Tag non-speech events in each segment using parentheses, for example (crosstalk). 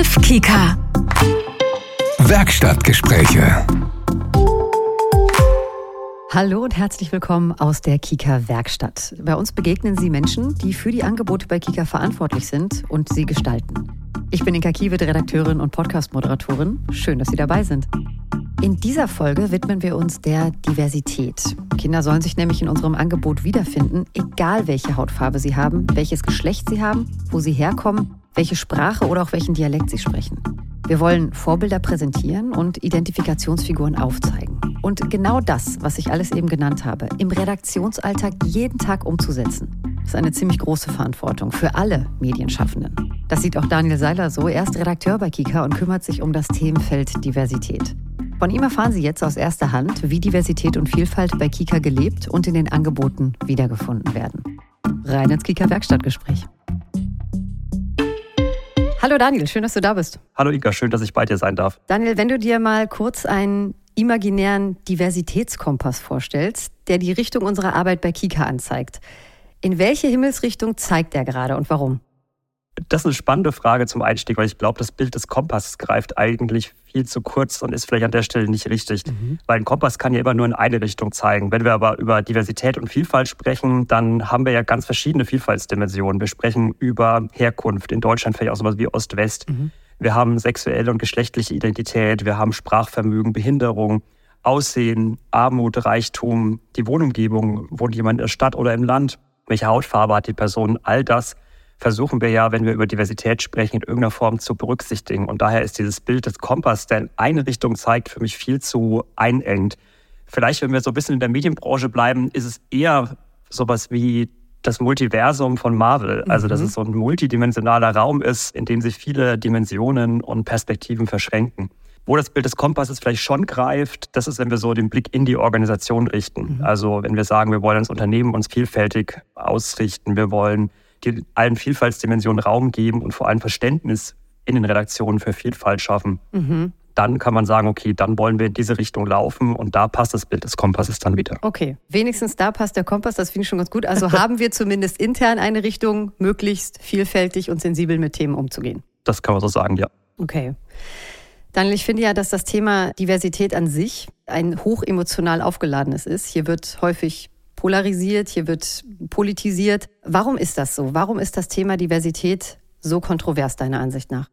12 Kika. Werkstattgespräche. Hallo und herzlich willkommen aus der Kika Werkstatt. Bei uns begegnen Sie Menschen, die für die Angebote bei Kika verantwortlich sind und sie gestalten. Ich bin Inka Kiewit, Redakteurin und Podcast-Moderatorin. Schön, dass Sie dabei sind. In dieser Folge widmen wir uns der Diversität. Kinder sollen sich nämlich in unserem Angebot wiederfinden, egal welche Hautfarbe sie haben, welches Geschlecht sie haben, wo sie herkommen, welche Sprache oder auch welchen Dialekt sie sprechen. Wir wollen Vorbilder präsentieren und Identifikationsfiguren aufzeigen. Und genau das, was ich alles eben genannt habe, im Redaktionsalltag jeden Tag umzusetzen, ist eine ziemlich große Verantwortung für alle Medienschaffenden. Das sieht auch Daniel Seiler so. Er ist Redakteur bei Kika und kümmert sich um das Themenfeld Diversität. Von ihm erfahren Sie jetzt aus erster Hand, wie Diversität und Vielfalt bei Kika gelebt und in den Angeboten wiedergefunden werden. Rein ins Kika Werkstattgespräch. Hallo Daniel, schön, dass du da bist. Hallo Ika, schön, dass ich bei dir sein darf. Daniel, wenn du dir mal kurz einen imaginären Diversitätskompass vorstellst, der die Richtung unserer Arbeit bei Kika anzeigt. In welche Himmelsrichtung zeigt er gerade und warum? Das ist eine spannende Frage zum Einstieg, weil ich glaube, das Bild des Kompasses greift eigentlich viel zu kurz und ist vielleicht an der Stelle nicht richtig. Mhm. Weil ein Kompass kann ja immer nur in eine Richtung zeigen. Wenn wir aber über Diversität und Vielfalt sprechen, dann haben wir ja ganz verschiedene Vielfaltsdimensionen. Wir sprechen über Herkunft, in Deutschland vielleicht auch sowas wie Ost-West. Mhm. Wir haben sexuelle und geschlechtliche Identität, wir haben Sprachvermögen, Behinderung, Aussehen, Armut, Reichtum, die Wohnumgebung, wohnt jemand in der Stadt oder im Land, welche Hautfarbe hat die Person, all das versuchen wir ja, wenn wir über Diversität sprechen, in irgendeiner Form zu berücksichtigen. Und daher ist dieses Bild des Kompass, der in eine Richtung zeigt, für mich viel zu einengt. Vielleicht, wenn wir so ein bisschen in der Medienbranche bleiben, ist es eher sowas wie das Multiversum von Marvel. Also, dass mhm. es so ein multidimensionaler Raum ist, in dem sich viele Dimensionen und Perspektiven verschränken. Wo das Bild des Kompasses vielleicht schon greift, das ist, wenn wir so den Blick in die Organisation richten. Mhm. Also, wenn wir sagen, wir wollen als Unternehmen uns vielfältig ausrichten, wir wollen die allen Vielfaltsdimensionen Raum geben und vor allem Verständnis in den Redaktionen für Vielfalt schaffen. Mhm. Dann kann man sagen, okay, dann wollen wir in diese Richtung laufen und da passt das Bild des Kompasses dann wieder. Okay, wenigstens da passt der Kompass, das finde ich schon ganz gut. Also (laughs) haben wir zumindest intern eine Richtung, möglichst vielfältig und sensibel mit Themen umzugehen. Das kann man so sagen, ja. Okay. Daniel, ich finde ja, dass das Thema Diversität an sich ein hochemotional aufgeladenes ist. Hier wird häufig polarisiert, hier wird politisiert. Warum ist das so? Warum ist das Thema Diversität so kontrovers deiner Ansicht nach?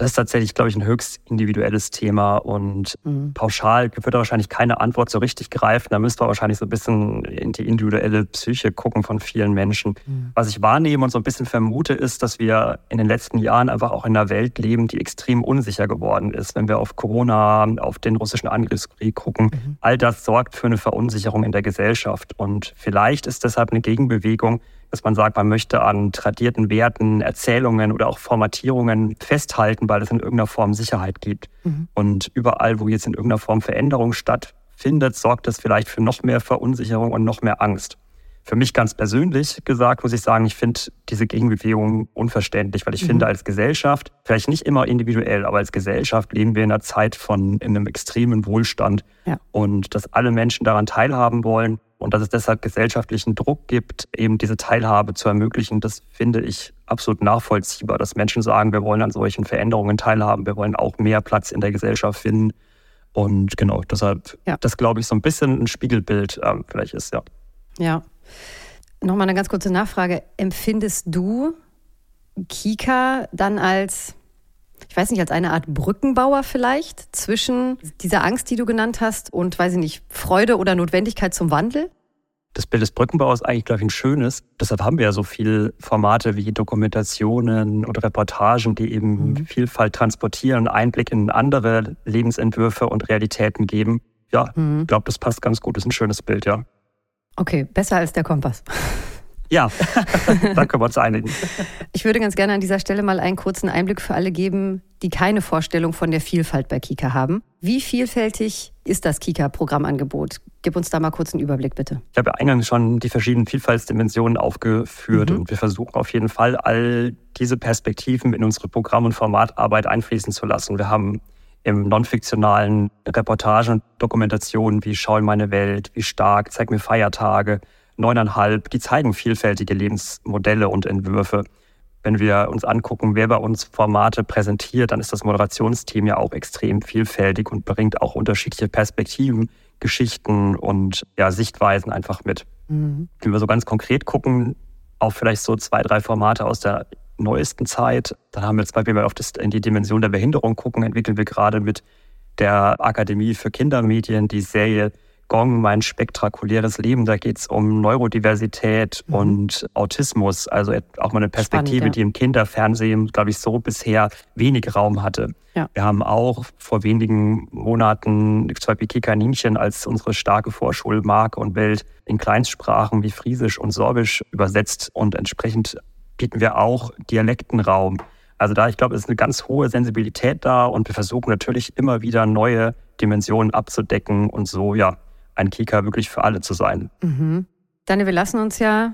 Das ist tatsächlich, glaube ich, ein höchst individuelles Thema und mhm. pauschal wird da wahrscheinlich keine Antwort so richtig greifen. Da müsste man wahrscheinlich so ein bisschen in die individuelle Psyche gucken von vielen Menschen. Mhm. Was ich wahrnehme und so ein bisschen vermute, ist, dass wir in den letzten Jahren einfach auch in einer Welt leben, die extrem unsicher geworden ist. Wenn wir auf Corona, auf den russischen Angriffskrieg gucken, mhm. all das sorgt für eine Verunsicherung in der Gesellschaft. Und vielleicht ist deshalb eine Gegenbewegung, dass man sagt, man möchte an tradierten Werten, Erzählungen oder auch Formatierungen festhalten, weil es in irgendeiner Form Sicherheit gibt. Mhm. Und überall, wo jetzt in irgendeiner Form Veränderung stattfindet, sorgt das vielleicht für noch mehr Verunsicherung und noch mehr Angst. Für mich ganz persönlich gesagt, muss ich sagen, ich finde diese Gegenbewegung unverständlich, weil ich mhm. finde, als Gesellschaft, vielleicht nicht immer individuell, aber als Gesellschaft leben wir in einer Zeit von in einem extremen Wohlstand ja. und dass alle Menschen daran teilhaben wollen und dass es deshalb gesellschaftlichen Druck gibt, eben diese Teilhabe zu ermöglichen, das finde ich absolut nachvollziehbar, dass Menschen sagen, wir wollen an solchen Veränderungen teilhaben, wir wollen auch mehr Platz in der Gesellschaft finden. Und genau, deshalb, ja. das glaube ich, so ein bisschen ein Spiegelbild ähm, vielleicht ist, ja. Ja. Nochmal eine ganz kurze Nachfrage. Empfindest du Kika dann als ich weiß nicht, als eine Art Brückenbauer vielleicht zwischen dieser Angst, die du genannt hast, und, weiß ich nicht, Freude oder Notwendigkeit zum Wandel? Das Bild des Brückenbaus ist eigentlich, glaube ich, ein schönes. Deshalb haben wir ja so viele Formate wie Dokumentationen oder Reportagen, die eben mhm. Vielfalt transportieren, Einblick in andere Lebensentwürfe und Realitäten geben. Ja, mhm. ich glaube, das passt ganz gut. Das ist ein schönes Bild, ja. Okay, besser als der Kompass. Ja, (laughs) da können wir uns einigen. Ich würde ganz gerne an dieser Stelle mal einen kurzen Einblick für alle geben, die keine Vorstellung von der Vielfalt bei Kika haben. Wie vielfältig ist das Kika-Programmangebot? Gib uns da mal kurz einen Überblick, bitte. Ich habe ja eingangs schon die verschiedenen Vielfaltsdimensionen aufgeführt mhm. und wir versuchen auf jeden Fall, all diese Perspektiven in unsere Programm- und Formatarbeit einfließen zu lassen. Wir haben im non-fiktionalen Reportagen und Dokumentationen wie Schau in meine Welt, wie stark, zeig mir Feiertage, neuneinhalb, die zeigen vielfältige Lebensmodelle und Entwürfe. wenn wir uns angucken, wer bei uns Formate präsentiert, dann ist das Moderationsteam ja auch extrem vielfältig und bringt auch unterschiedliche Perspektiven, Geschichten und ja, Sichtweisen einfach mit. Mhm. Wenn wir so ganz konkret gucken, auf vielleicht so zwei, drei Formate aus der neuesten Zeit, dann haben wir zum Beispiel, wenn wir auf das, in die Dimension der Behinderung gucken, entwickeln wir gerade mit der Akademie für Kindermedien die Serie Gong, mein spektakuläres Leben. Da geht es um Neurodiversität mhm. und Autismus. Also auch mal eine Perspektive, Spannend, ja. die im Kinderfernsehen, glaube ich, so bisher wenig Raum hatte. Ja. Wir haben auch vor wenigen Monaten zum Beispiel Kikaninchen als unsere starke Vorschulmarke und Welt in Kleinstsprachen wie Friesisch und Sorbisch übersetzt und entsprechend bieten wir auch Dialektenraum. Also da, ich glaube, es ist eine ganz hohe Sensibilität da und wir versuchen natürlich immer wieder neue Dimensionen abzudecken und so, ja, ein Kika wirklich für alle zu sein. Mhm. Daniel, wir lassen uns ja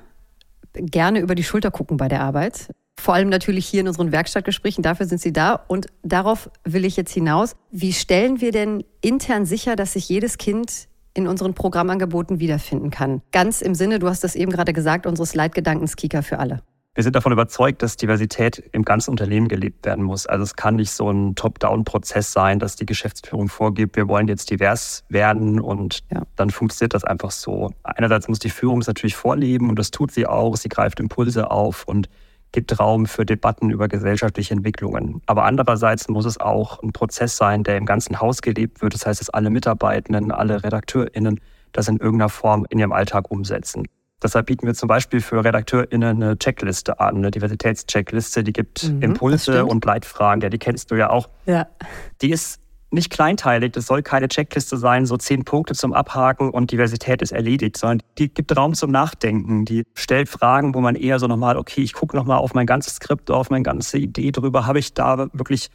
gerne über die Schulter gucken bei der Arbeit. Vor allem natürlich hier in unseren Werkstattgesprächen, dafür sind Sie da. Und darauf will ich jetzt hinaus. Wie stellen wir denn intern sicher, dass sich jedes Kind in unseren Programmangeboten wiederfinden kann? Ganz im Sinne, du hast das eben gerade gesagt, unseres Leitgedankens Kika für alle. Wir sind davon überzeugt, dass Diversität im ganzen Unternehmen gelebt werden muss. Also es kann nicht so ein Top-Down-Prozess sein, dass die Geschäftsführung vorgibt, wir wollen jetzt divers werden und ja. dann funktioniert das einfach so. Einerseits muss die Führung es natürlich vorleben und das tut sie auch. Sie greift Impulse auf und gibt Raum für Debatten über gesellschaftliche Entwicklungen. Aber andererseits muss es auch ein Prozess sein, der im ganzen Haus gelebt wird. Das heißt, dass alle Mitarbeitenden, alle RedakteurInnen das in irgendeiner Form in ihrem Alltag umsetzen. Deshalb bieten wir zum Beispiel für RedakteurInnen eine Checkliste an, eine Diversitätscheckliste, die gibt mhm, Impulse und Leitfragen. Ja, die kennst du ja auch. Ja. Die ist nicht kleinteilig, das soll keine Checkliste sein, so zehn Punkte zum Abhaken und Diversität ist erledigt, sondern die gibt Raum zum Nachdenken. Die stellt Fragen, wo man eher so nochmal, okay, ich gucke nochmal auf mein ganzes Skript, auf meine ganze Idee drüber, habe ich da wirklich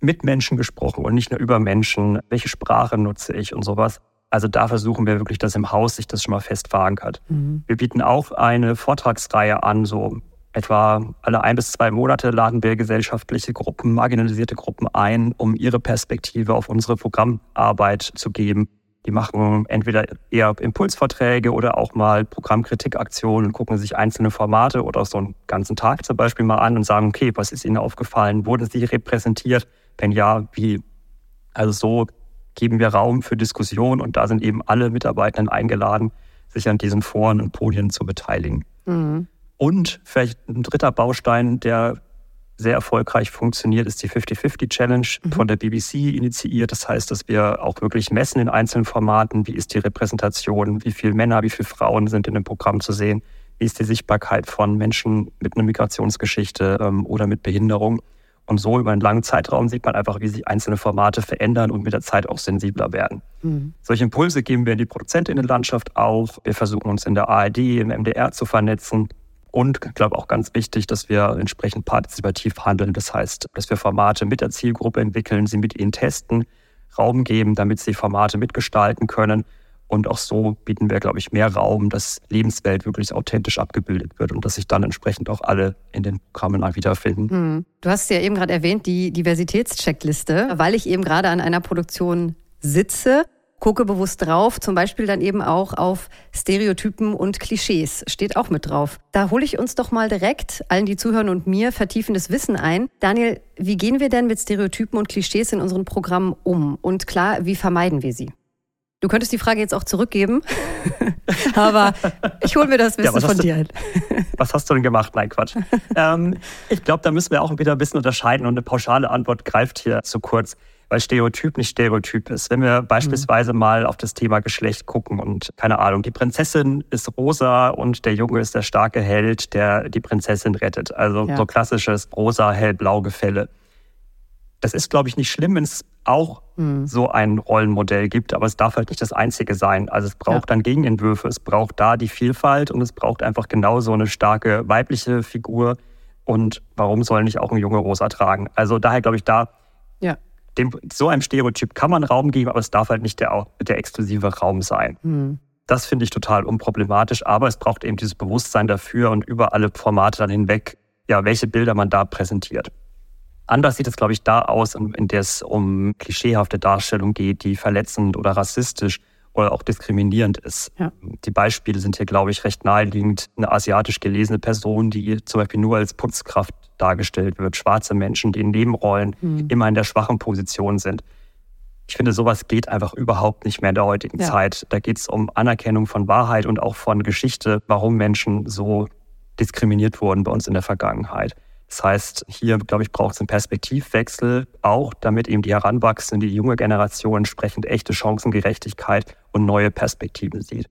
mit Menschen gesprochen und nicht nur über Menschen? Welche Sprache nutze ich und sowas? Also da versuchen wir wirklich, dass im Haus sich das schon mal fest verankert. Mhm. Wir bieten auch eine Vortragsreihe an, so etwa alle ein bis zwei Monate laden wir gesellschaftliche Gruppen, marginalisierte Gruppen ein, um ihre Perspektive auf unsere Programmarbeit zu geben. Die machen entweder eher Impulsvorträge oder auch mal Programmkritikaktionen und gucken sich einzelne Formate oder so einen ganzen Tag zum Beispiel mal an und sagen, okay, was ist Ihnen aufgefallen? Wurden Sie repräsentiert? Wenn ja, wie? Also so geben wir Raum für Diskussion und da sind eben alle Mitarbeitenden eingeladen, sich an diesen Foren und Podien zu beteiligen. Mhm. Und vielleicht ein dritter Baustein, der sehr erfolgreich funktioniert, ist die 50-50 Challenge mhm. von der BBC initiiert. Das heißt, dass wir auch wirklich messen in einzelnen Formaten, wie ist die Repräsentation, wie viele Männer, wie viele Frauen sind in dem Programm zu sehen, wie ist die Sichtbarkeit von Menschen mit einer Migrationsgeschichte ähm, oder mit Behinderung. Und so über einen langen Zeitraum sieht man einfach, wie sich einzelne Formate verändern und mit der Zeit auch sensibler werden. Mhm. Solche Impulse geben wir in die Produzentinnenlandschaft auf. Wir versuchen uns in der ARD, im MDR zu vernetzen. Und ich glaube auch ganz wichtig, dass wir entsprechend partizipativ handeln. Das heißt, dass wir Formate mit der Zielgruppe entwickeln, sie mit ihnen testen, Raum geben, damit sie Formate mitgestalten können und auch so bieten wir, glaube ich, mehr Raum, dass Lebenswelt wirklich authentisch abgebildet wird und dass sich dann entsprechend auch alle in den Programmen wiederfinden. Hm. Du hast ja eben gerade erwähnt, die Diversitätscheckliste, weil ich eben gerade an einer Produktion sitze gucke bewusst drauf, zum Beispiel dann eben auch auf Stereotypen und Klischees, steht auch mit drauf. Da hole ich uns doch mal direkt, allen, die zuhören und mir, vertiefendes Wissen ein. Daniel, wie gehen wir denn mit Stereotypen und Klischees in unseren Programmen um? Und klar, wie vermeiden wir sie? Du könntest die Frage jetzt auch zurückgeben, (laughs) aber ich hole mir das Wissen ja, von dir ein. (laughs) was hast du denn gemacht? Nein, Quatsch. ähm, ich glaube, da müssen wir auch wieder ein bisschen unterscheiden und eine pauschale Antwort greift hier zu kurz, weil Stereotyp nicht Stereotyp ist. Wenn wir beispielsweise mhm. mal auf das Thema Geschlecht gucken und keine Ahnung, die Prinzessin ist rosa und der Junge ist der starke Held, der die Prinzessin rettet. Also ja. so klassisches rosa, hellblau Gefälle. Das ist, glaube ich, nicht schlimm, wenn es auch mhm. so ein Rollenmodell gibt, aber es darf halt nicht das einzige sein. Also es braucht ja. dann Gegenentwürfe, es braucht da die Vielfalt und es braucht einfach genau so eine starke weibliche Figur. Und warum soll nicht auch ein Junge rosa tragen? Also daher glaube ich, da ja. dem, so einem Stereotyp kann man Raum geben, aber es darf halt nicht der, der exklusive Raum sein. Mhm. Das finde ich total unproblematisch, aber es braucht eben dieses Bewusstsein dafür und über alle Formate dann hinweg, ja, welche Bilder man da präsentiert. Anders sieht es, glaube ich, da aus, in der es um klischeehafte Darstellung geht, die verletzend oder rassistisch oder auch diskriminierend ist. Ja. Die Beispiele sind hier, glaube ich, recht naheliegend. Eine asiatisch gelesene Person, die zum Beispiel nur als Putzkraft dargestellt wird, schwarze Menschen, die in Nebenrollen mhm. immer in der schwachen Position sind. Ich finde, sowas geht einfach überhaupt nicht mehr in der heutigen ja. Zeit. Da geht es um Anerkennung von Wahrheit und auch von Geschichte, warum Menschen so diskriminiert wurden bei uns in der Vergangenheit. Das heißt, hier, glaube ich, braucht es einen Perspektivwechsel, auch damit eben die heranwachsende, die junge Generation entsprechend echte Chancengerechtigkeit und neue Perspektiven sieht.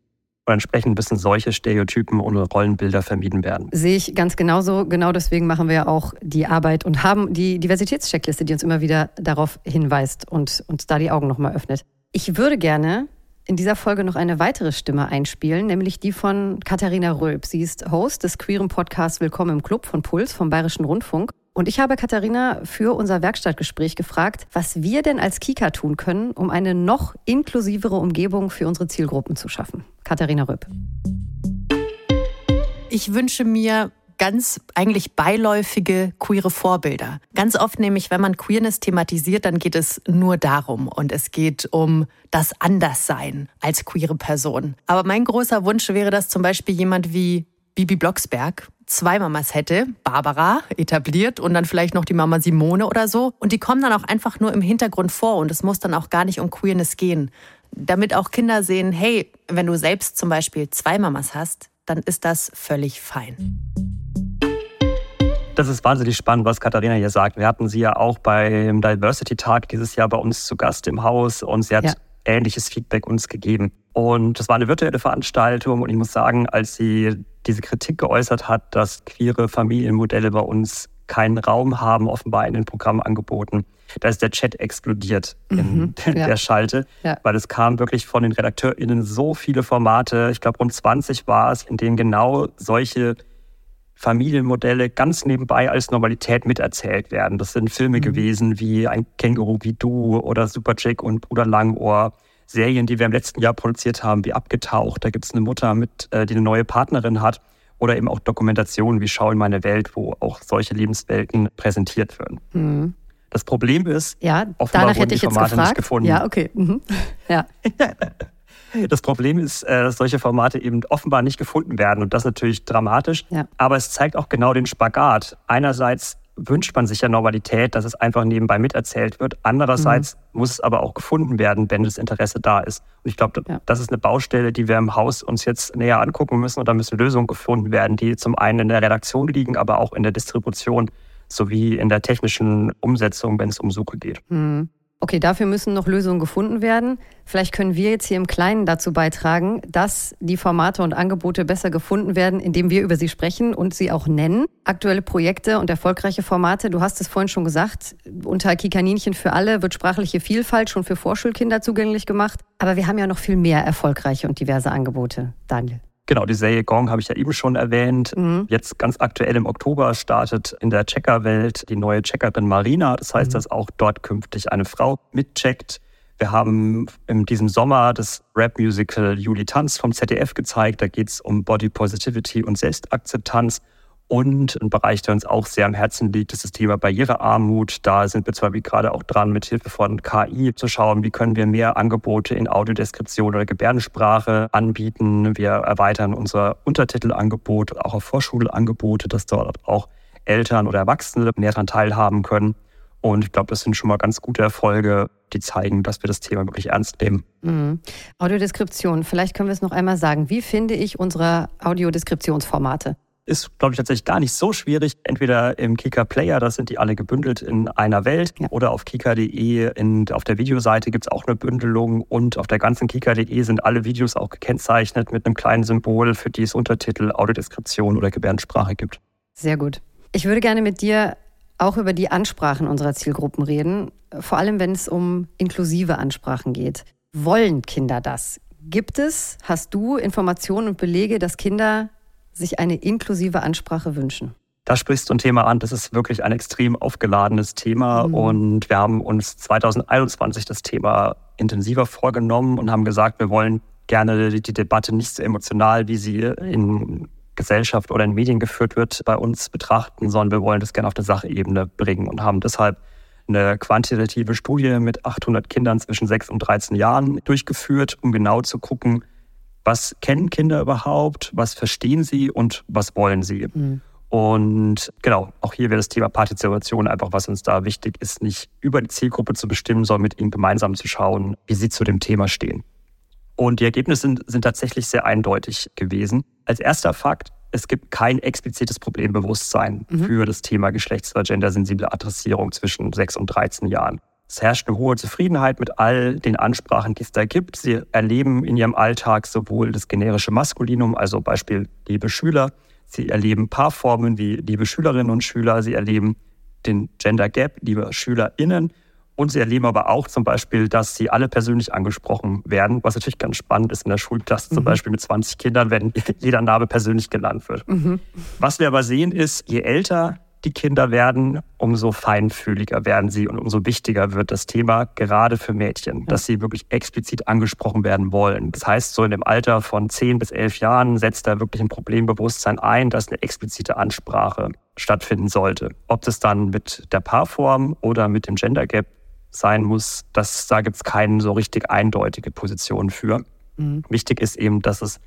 Und entsprechend müssen solche Stereotypen und Rollenbilder vermieden werden. Sehe ich ganz genauso. Genau deswegen machen wir auch die Arbeit und haben die Diversitätscheckliste, die uns immer wieder darauf hinweist und uns da die Augen nochmal öffnet. Ich würde gerne in dieser Folge noch eine weitere Stimme einspielen, nämlich die von Katharina Röb. Sie ist Host des queeren Podcasts Willkommen im Club von Puls vom Bayerischen Rundfunk. Und ich habe Katharina für unser Werkstattgespräch gefragt, was wir denn als Kika tun können, um eine noch inklusivere Umgebung für unsere Zielgruppen zu schaffen. Katharina Röb. Ich wünsche mir ganz eigentlich beiläufige queere Vorbilder. Ganz oft nämlich, wenn man Queerness thematisiert, dann geht es nur darum und es geht um das Anderssein als queere Person. Aber mein großer Wunsch wäre, dass zum Beispiel jemand wie Bibi Blocksberg zwei Mamas hätte, Barbara etabliert und dann vielleicht noch die Mama Simone oder so. Und die kommen dann auch einfach nur im Hintergrund vor und es muss dann auch gar nicht um Queerness gehen. Damit auch Kinder sehen, hey, wenn du selbst zum Beispiel zwei Mamas hast, dann ist das völlig fein. Das ist wahnsinnig spannend, was Katharina hier sagt. Wir hatten sie ja auch beim Diversity-Tag dieses Jahr bei uns zu Gast im Haus und sie hat ja. ähnliches Feedback uns gegeben. Und das war eine virtuelle Veranstaltung und ich muss sagen, als sie diese Kritik geäußert hat, dass queere Familienmodelle bei uns keinen Raum haben, offenbar in den Programmangeboten, da ist der Chat explodiert in mhm, (laughs) ja. der Schalte, ja. weil es kam wirklich von den RedakteurInnen so viele Formate, ich glaube rund 20 war es, in denen genau solche Familienmodelle ganz nebenbei als Normalität miterzählt werden. Das sind Filme mhm. gewesen wie Ein Känguru wie du oder Super Jack und Bruder Langohr. Serien, die wir im letzten Jahr produziert haben, wie Abgetaucht. Da gibt es eine Mutter, mit, äh, die eine neue Partnerin hat. Oder eben auch Dokumentationen wie Schau in meine Welt, wo auch solche Lebenswelten präsentiert werden. Mhm. Das Problem ist, ja, offenbar wurden die Formate nicht gefunden. Ja, okay. Mhm. Ja. (laughs) Das Problem ist, äh, dass solche Formate eben offenbar nicht gefunden werden und das ist natürlich dramatisch. Ja. Aber es zeigt auch genau den Spagat. Einerseits wünscht man sich ja Normalität, dass es einfach nebenbei miterzählt wird. Andererseits mhm. muss es aber auch gefunden werden, wenn das Interesse da ist. Und ich glaube, ja. das ist eine Baustelle, die wir im Haus uns jetzt näher angucken müssen und da müssen Lösungen gefunden werden, die zum einen in der Redaktion liegen, aber auch in der Distribution sowie in der technischen Umsetzung, wenn es um Suche geht. Mhm. Okay, dafür müssen noch Lösungen gefunden werden. Vielleicht können wir jetzt hier im Kleinen dazu beitragen, dass die Formate und Angebote besser gefunden werden, indem wir über sie sprechen und sie auch nennen. Aktuelle Projekte und erfolgreiche Formate, du hast es vorhin schon gesagt, unter Kikaninchen für alle wird sprachliche Vielfalt schon für Vorschulkinder zugänglich gemacht. Aber wir haben ja noch viel mehr erfolgreiche und diverse Angebote. Daniel. Genau, die Serie Gong habe ich ja eben schon erwähnt. Mhm. Jetzt ganz aktuell im Oktober startet in der Checkerwelt die neue Checkerin Marina. Das heißt, mhm. dass auch dort künftig eine Frau mitcheckt. Wir haben in diesem Sommer das Rap-Musical Juli Tanz vom ZDF gezeigt. Da geht es um Body Positivity und Selbstakzeptanz. Und ein Bereich, der uns auch sehr am Herzen liegt, ist das Thema Barrierearmut. Da sind wir zwar wie gerade auch dran, mit Hilfe von KI zu schauen, wie können wir mehr Angebote in Audiodeskription oder Gebärdensprache anbieten. Wir erweitern unser Untertitelangebot, auch auf Vorschulangebote, dass dort auch Eltern oder Erwachsene mehr daran teilhaben können. Und ich glaube, das sind schon mal ganz gute Erfolge, die zeigen, dass wir das Thema wirklich ernst nehmen. Mhm. Audiodeskription, vielleicht können wir es noch einmal sagen. Wie finde ich unsere Audiodeskriptionsformate? Ist, glaube ich, tatsächlich gar nicht so schwierig. Entweder im Kika Player, da sind die alle gebündelt in einer Welt, ja. oder auf kika.de auf der Videoseite gibt es auch eine Bündelung und auf der ganzen kika.de sind alle Videos auch gekennzeichnet mit einem kleinen Symbol, für die es Untertitel, Audiodeskription oder Gebärdensprache gibt. Sehr gut. Ich würde gerne mit dir auch über die Ansprachen unserer Zielgruppen reden, vor allem wenn es um inklusive Ansprachen geht. Wollen Kinder das? Gibt es, hast du Informationen und Belege, dass Kinder sich eine inklusive Ansprache wünschen? Da sprichst du ein Thema an, das ist wirklich ein extrem aufgeladenes Thema mhm. und wir haben uns 2021 das Thema intensiver vorgenommen und haben gesagt, wir wollen gerne die Debatte nicht so emotional, wie sie in Gesellschaft oder in Medien geführt wird, bei uns betrachten, sondern wir wollen das gerne auf der Sachebene bringen und haben deshalb eine quantitative Studie mit 800 Kindern zwischen 6 und 13 Jahren durchgeführt, um genau zu gucken, was kennen Kinder überhaupt, was verstehen sie und was wollen sie. Mhm. Und genau, auch hier wäre das Thema Partizipation einfach, was uns da wichtig ist, nicht über die Zielgruppe zu bestimmen, sondern mit ihnen gemeinsam zu schauen, wie sie zu dem Thema stehen. Und die Ergebnisse sind, sind tatsächlich sehr eindeutig gewesen. Als erster Fakt, es gibt kein explizites Problembewusstsein mhm. für das Thema geschlechts- oder gendersensible Adressierung zwischen 6 und 13 Jahren. Es herrscht eine hohe Zufriedenheit mit all den Ansprachen, die es da gibt. Sie erleben in ihrem Alltag sowohl das generische Maskulinum, also Beispiel liebe Schüler. Sie erleben Paarformen wie liebe Schülerinnen und Schüler. Sie erleben den Gender Gap, liebe SchülerInnen. Und sie erleben aber auch zum Beispiel, dass sie alle persönlich angesprochen werden, was natürlich ganz spannend ist in der Schulklasse, mhm. zum Beispiel mit 20 Kindern, wenn (laughs) jeder Name persönlich genannt wird. Mhm. Was wir aber sehen ist, je älter die Kinder werden, umso feinfühliger werden sie und umso wichtiger wird das Thema, gerade für Mädchen, dass sie wirklich explizit angesprochen werden wollen. Das heißt, so in dem Alter von 10 bis 11 Jahren setzt da wirklich ein Problembewusstsein ein, dass eine explizite Ansprache stattfinden sollte. Ob das dann mit der Paarform oder mit dem Gender Gap sein muss, das, da gibt es keine so richtig eindeutige Position für. Mhm. Wichtig ist eben, dass es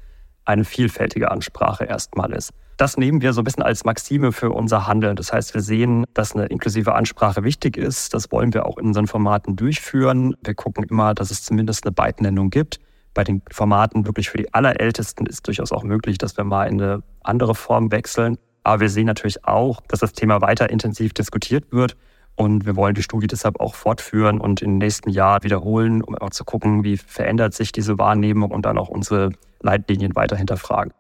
eine vielfältige Ansprache erstmal ist. Das nehmen wir so ein bisschen als Maxime für unser Handeln. Das heißt, wir sehen, dass eine inklusive Ansprache wichtig ist. Das wollen wir auch in unseren Formaten durchführen. Wir gucken immer, dass es zumindest eine Beitnennung gibt. Bei den Formaten wirklich für die Allerältesten ist durchaus auch möglich, dass wir mal in eine andere Form wechseln. Aber wir sehen natürlich auch, dass das Thema weiter intensiv diskutiert wird. Und wir wollen die Studie deshalb auch fortführen und im nächsten Jahr wiederholen, um auch zu gucken, wie verändert sich diese Wahrnehmung und dann auch unsere Leitlinien weiter hinterfragen.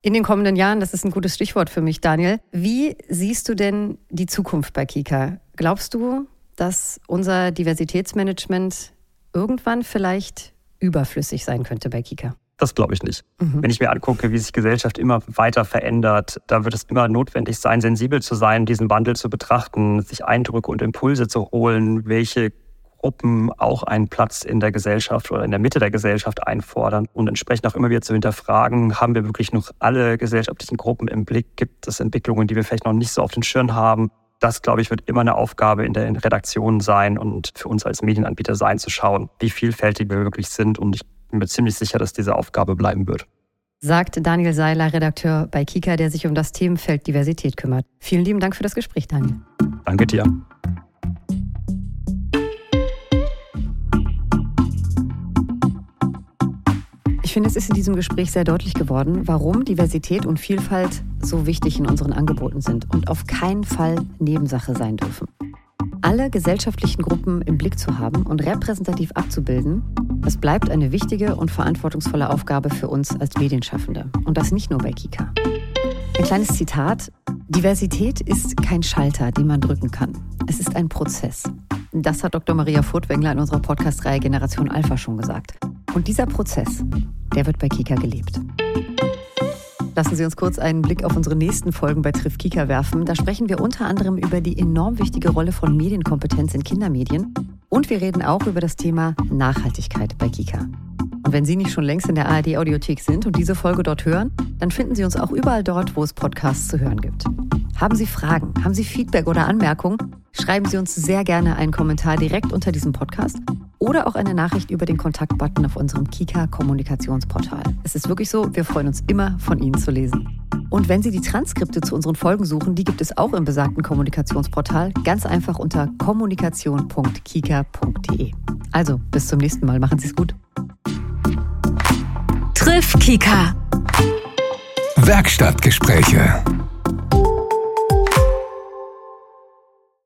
In den kommenden Jahren, das ist ein gutes Stichwort für mich, Daniel. Wie siehst du denn die Zukunft bei Kika? Glaubst du, dass unser Diversitätsmanagement irgendwann vielleicht überflüssig sein könnte bei Kika? Das glaube ich nicht. Mhm. Wenn ich mir angucke, wie sich Gesellschaft immer weiter verändert, da wird es immer notwendig sein, sensibel zu sein, diesen Wandel zu betrachten, sich Eindrücke und Impulse zu holen, welche Gruppen auch einen Platz in der Gesellschaft oder in der Mitte der Gesellschaft einfordern und entsprechend auch immer wieder zu hinterfragen, haben wir wirklich noch alle gesellschaftlichen Gruppen im Blick? Gibt es Entwicklungen, die wir vielleicht noch nicht so auf den Schirm haben? Das, glaube ich, wird immer eine Aufgabe in der Redaktion sein und für uns als Medienanbieter sein, zu schauen, wie vielfältig wir wirklich sind. Und ich bin mir ziemlich sicher, dass diese Aufgabe bleiben wird. Sagt Daniel Seiler, Redakteur bei Kika, der sich um das Themenfeld Diversität kümmert. Vielen lieben Dank für das Gespräch, Daniel. Danke dir. Ich finde, es ist in diesem Gespräch sehr deutlich geworden, warum Diversität und Vielfalt so wichtig in unseren Angeboten sind und auf keinen Fall Nebensache sein dürfen. Alle gesellschaftlichen Gruppen im Blick zu haben und repräsentativ abzubilden, das bleibt eine wichtige und verantwortungsvolle Aufgabe für uns als Medienschaffende. Und das nicht nur bei Kika. Ein kleines Zitat. Diversität ist kein Schalter, den man drücken kann. Es ist ein Prozess. Das hat Dr. Maria Furtwängler in unserer Podcast-Reihe Generation Alpha schon gesagt. Und dieser Prozess, der wird bei Kika gelebt. Lassen Sie uns kurz einen Blick auf unsere nächsten Folgen bei Triff Kika werfen. Da sprechen wir unter anderem über die enorm wichtige Rolle von Medienkompetenz in Kindermedien und wir reden auch über das Thema Nachhaltigkeit bei Kika. Und wenn Sie nicht schon längst in der ARD Audiothek sind und diese Folge dort hören, dann finden Sie uns auch überall dort, wo es Podcasts zu hören gibt. Haben Sie Fragen, haben Sie Feedback oder Anmerkungen? Schreiben Sie uns sehr gerne einen Kommentar direkt unter diesem Podcast oder auch eine Nachricht über den Kontaktbutton auf unserem Kika Kommunikationsportal. Es ist wirklich so, wir freuen uns immer von Ihnen zu lesen. Und wenn Sie die Transkripte zu unseren Folgen suchen, die gibt es auch im besagten Kommunikationsportal, ganz einfach unter kommunikation.kika.de. Also, bis zum nächsten Mal, machen Sie es gut. Triff Kika. Werkstattgespräche